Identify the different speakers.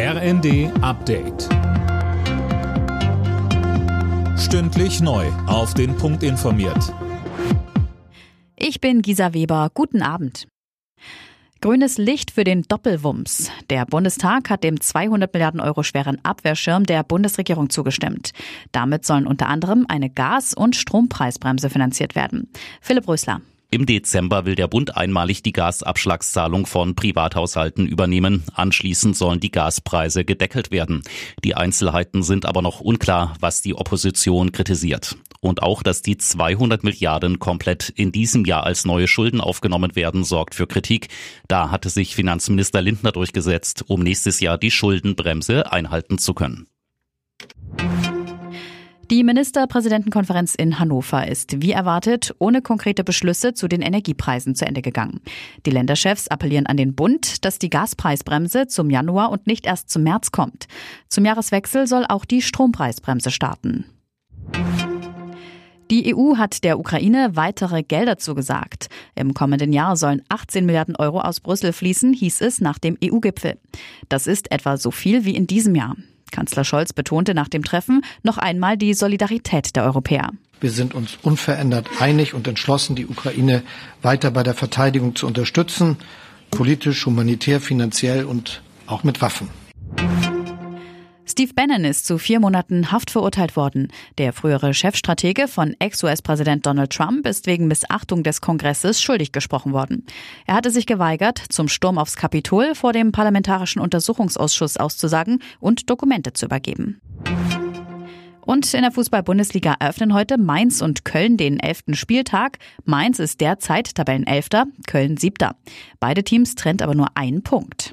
Speaker 1: RND Update. Stündlich neu. Auf den Punkt informiert.
Speaker 2: Ich bin Gisa Weber. Guten Abend. Grünes Licht für den Doppelwumms. Der Bundestag hat dem 200 Milliarden Euro schweren Abwehrschirm der Bundesregierung zugestimmt. Damit sollen unter anderem eine Gas- und Strompreisbremse finanziert werden. Philipp Rösler.
Speaker 3: Im Dezember will der Bund einmalig die Gasabschlagszahlung von Privathaushalten übernehmen. Anschließend sollen die Gaspreise gedeckelt werden. Die Einzelheiten sind aber noch unklar, was die Opposition kritisiert. Und auch, dass die 200 Milliarden komplett in diesem Jahr als neue Schulden aufgenommen werden, sorgt für Kritik. Da hatte sich Finanzminister Lindner durchgesetzt, um nächstes Jahr die Schuldenbremse einhalten zu können.
Speaker 2: Die Ministerpräsidentenkonferenz in Hannover ist, wie erwartet, ohne konkrete Beschlüsse zu den Energiepreisen zu Ende gegangen. Die Länderchefs appellieren an den Bund, dass die Gaspreisbremse zum Januar und nicht erst zum März kommt. Zum Jahreswechsel soll auch die Strompreisbremse starten. Die EU hat der Ukraine weitere Gelder zugesagt. Im kommenden Jahr sollen 18 Milliarden Euro aus Brüssel fließen, hieß es nach dem EU-Gipfel. Das ist etwa so viel wie in diesem Jahr. Kanzler Scholz betonte nach dem Treffen noch einmal die Solidarität der Europäer.
Speaker 4: Wir sind uns unverändert einig und entschlossen, die Ukraine weiter bei der Verteidigung zu unterstützen, politisch, humanitär, finanziell und auch mit Waffen.
Speaker 2: Steve Bannon ist zu vier Monaten Haft verurteilt worden. Der frühere Chefstratege von Ex-US-Präsident Donald Trump ist wegen Missachtung des Kongresses schuldig gesprochen worden. Er hatte sich geweigert, zum Sturm aufs Kapitol vor dem Parlamentarischen Untersuchungsausschuss auszusagen und Dokumente zu übergeben. Und in der Fußball-Bundesliga eröffnen heute Mainz und Köln den elften Spieltag. Mainz ist derzeit Tabellenelfter, Köln siebter. Beide Teams trennt aber nur einen Punkt.